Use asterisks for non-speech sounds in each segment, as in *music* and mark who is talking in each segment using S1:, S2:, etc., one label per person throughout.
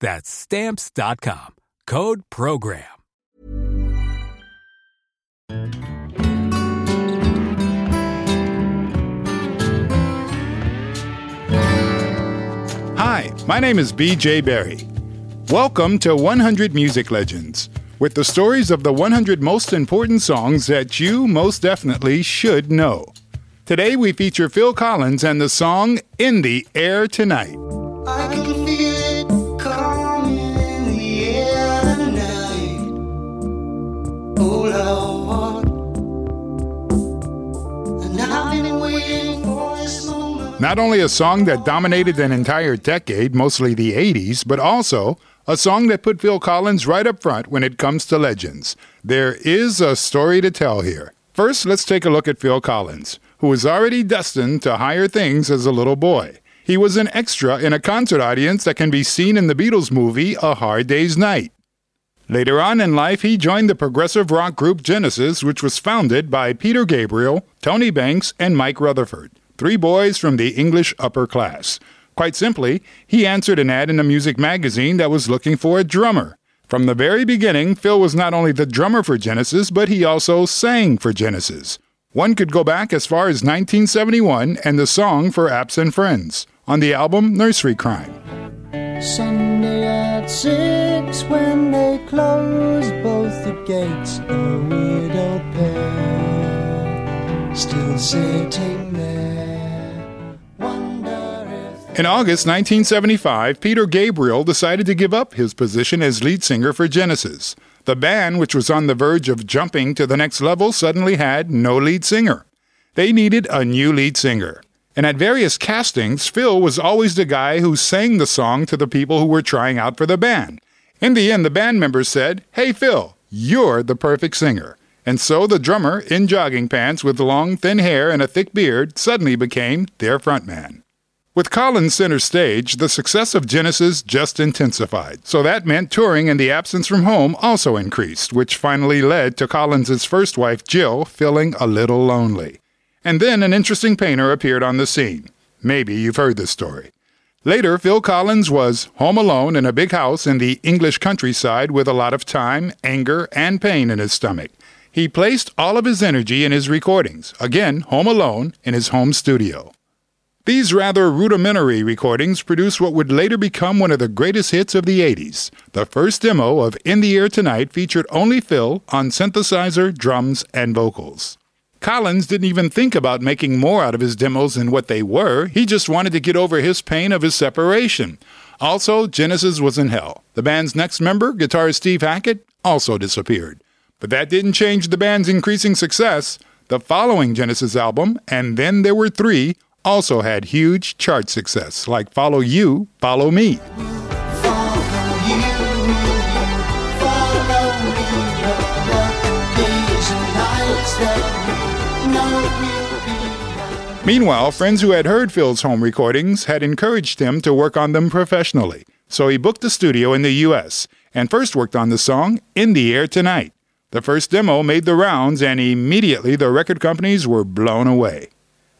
S1: That's stamps.com. Code program.
S2: Hi, my name is BJ Berry. Welcome to 100 Music Legends, with the stories of the 100 most important songs that you most definitely should know. Today we feature Phil Collins and the song In the Air Tonight. Not only a song that dominated an entire decade, mostly the 80s, but also a song that put Phil Collins right up front when it comes to legends. There is a story to tell here. First, let's take a look at Phil Collins, who was already destined to higher things as a little boy. He was an extra in a concert audience that can be seen in the Beatles movie A Hard Day's Night. Later on in life, he joined the progressive rock group Genesis, which was founded by Peter Gabriel, Tony Banks, and Mike Rutherford, three boys from the English upper class. Quite simply, he answered an ad in a music magazine that was looking for a drummer. From the very beginning, Phil was not only the drummer for Genesis, but he also sang for Genesis. One could go back as far as 1971 and the song for Absent Friends on the album Nursery Cryme.
S3: Sunday at six when they close both the gates, a widow pair still sitting there.
S2: In August 1975, Peter Gabriel decided to give up his position as lead singer for Genesis. The band, which was on the verge of jumping to the next level, suddenly had no lead singer. They needed a new lead singer. And at various castings, Phil was always the guy who sang the song to the people who were trying out for the band. In the end, the band members said, Hey Phil, you're the perfect singer. And so the drummer, in jogging pants with long, thin hair and a thick beard, suddenly became their frontman. With Collins center stage, the success of Genesis just intensified. So that meant touring and the absence from home also increased, which finally led to Collins's first wife, Jill, feeling a little lonely. And then an interesting painter appeared on the scene. Maybe you've heard this story. Later, Phil Collins was home alone in a big house in the English countryside with a lot of time, anger, and pain in his stomach. He placed all of his energy in his recordings, again, home alone in his home studio. These rather rudimentary recordings produced what would later become one of the greatest hits of the 80s. The first demo of In the Air Tonight featured only Phil on synthesizer, drums, and vocals. Collins didn't even think about making more out of his demos than what they were. He just wanted to get over his pain of his separation. Also, Genesis was in hell. The band's next member, guitarist Steve Hackett, also disappeared. But that didn't change the band's increasing success. The following Genesis album, and then there were three, also had huge chart success, like Follow You, Follow Me. Meanwhile, friends who had heard Phil's home recordings had encouraged him to work on them professionally. So he booked a studio in the US and first worked on the song In the Air Tonight. The first demo made the rounds and immediately the record companies were blown away.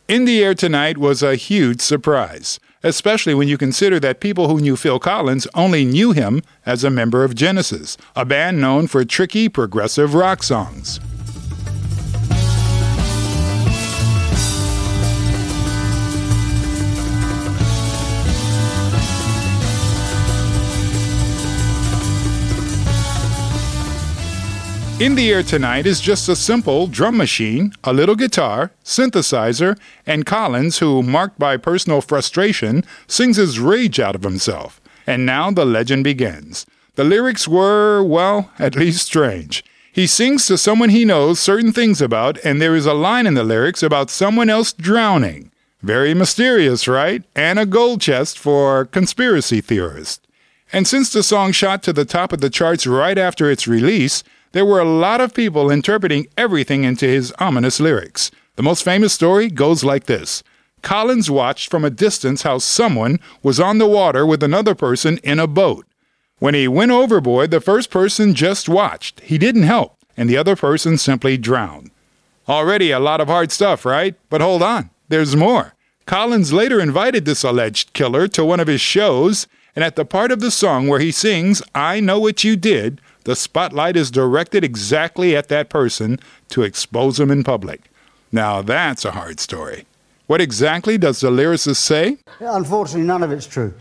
S2: In the Air Tonight was a huge surprise, especially when you consider that people who knew Phil Collins only knew him as a member of Genesis, a band known for tricky progressive rock songs. In the Air Tonight is just a simple drum machine, a little guitar, synthesizer, and Collins, who, marked by personal frustration, sings his rage out of himself. And now the legend begins. The lyrics were, well, at *laughs* least strange. He sings to someone he knows certain things about, and there is a line in the lyrics about someone else drowning. Very mysterious, right? And a gold chest for conspiracy theorists. And since the song shot to the top of the charts right after its release, there were a lot of people interpreting everything into his ominous lyrics. The most famous story goes like this Collins watched from a distance how someone was on the water with another person in a boat. When he went overboard, the first person just watched. He didn't help, and the other person simply drowned. Already a lot of hard stuff, right? But hold on, there's more. Collins later invited this alleged killer to one of his shows, and at the part of the song where he sings, I Know What You Did, the spotlight is directed exactly at that person to expose him in public. Now that's a hard story. What exactly does the lyricist say?
S4: Unfortunately, none of it's true. *laughs*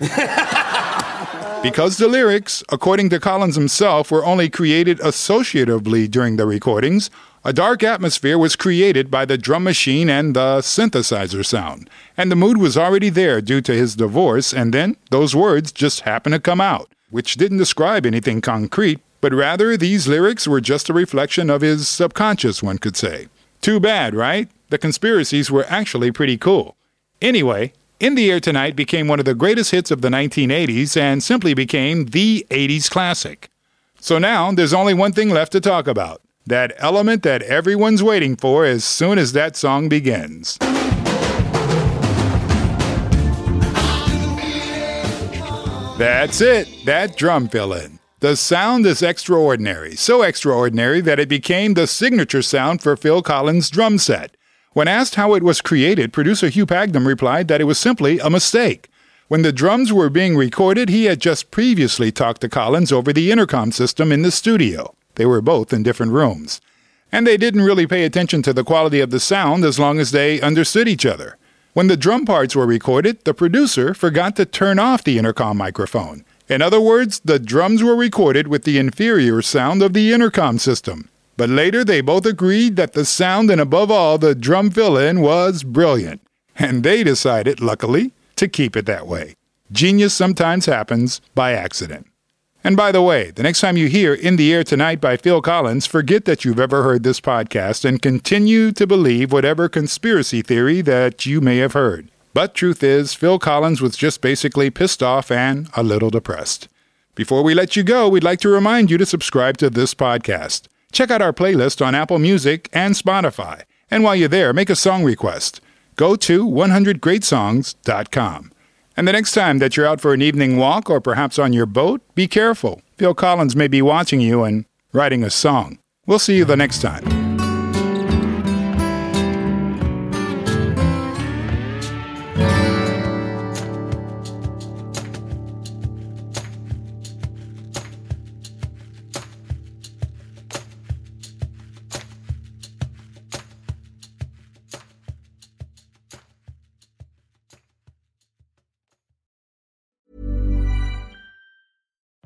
S2: because the lyrics, according to Collins himself, were only created associatively during the recordings, a dark atmosphere was created by the drum machine and the synthesizer sound. And the mood was already there due to his divorce, and then those words just happened to come out, which didn't describe anything concrete, but rather these lyrics were just a reflection of his subconscious, one could say. Too bad, right? The conspiracies were actually pretty cool. Anyway, In the Air Tonight became one of the greatest hits of the 1980s and simply became the 80s classic. So now there's only one thing left to talk about that element that everyone's waiting for as soon as that song begins. That's it, that drum fill in. The sound is extraordinary, so extraordinary that it became the signature sound for Phil Collins' drum set. When asked how it was created, producer Hugh Padgham replied that it was simply a mistake. When the drums were being recorded, he had just previously talked to Collins over the intercom system in the studio. They were both in different rooms. And they didn't really pay attention to the quality of the sound as long as they understood each other. When the drum parts were recorded, the producer forgot to turn off the intercom microphone. In other words, the drums were recorded with the inferior sound of the intercom system. But later they both agreed that the sound and above all the drum fill in was brilliant. And they decided, luckily, to keep it that way. Genius sometimes happens by accident. And by the way, the next time you hear In the Air Tonight by Phil Collins, forget that you've ever heard this podcast and continue to believe whatever conspiracy theory that you may have heard. But truth is, Phil Collins was just basically pissed off and a little depressed. Before we let you go, we'd like to remind you to subscribe to this podcast. Check out our playlist on Apple Music and Spotify. And while you're there, make a song request. Go to 100greatsongs.com. And the next time that you're out for an evening walk or perhaps on your boat, be careful. Phil Collins may be watching you and writing a song. We'll see you the next time.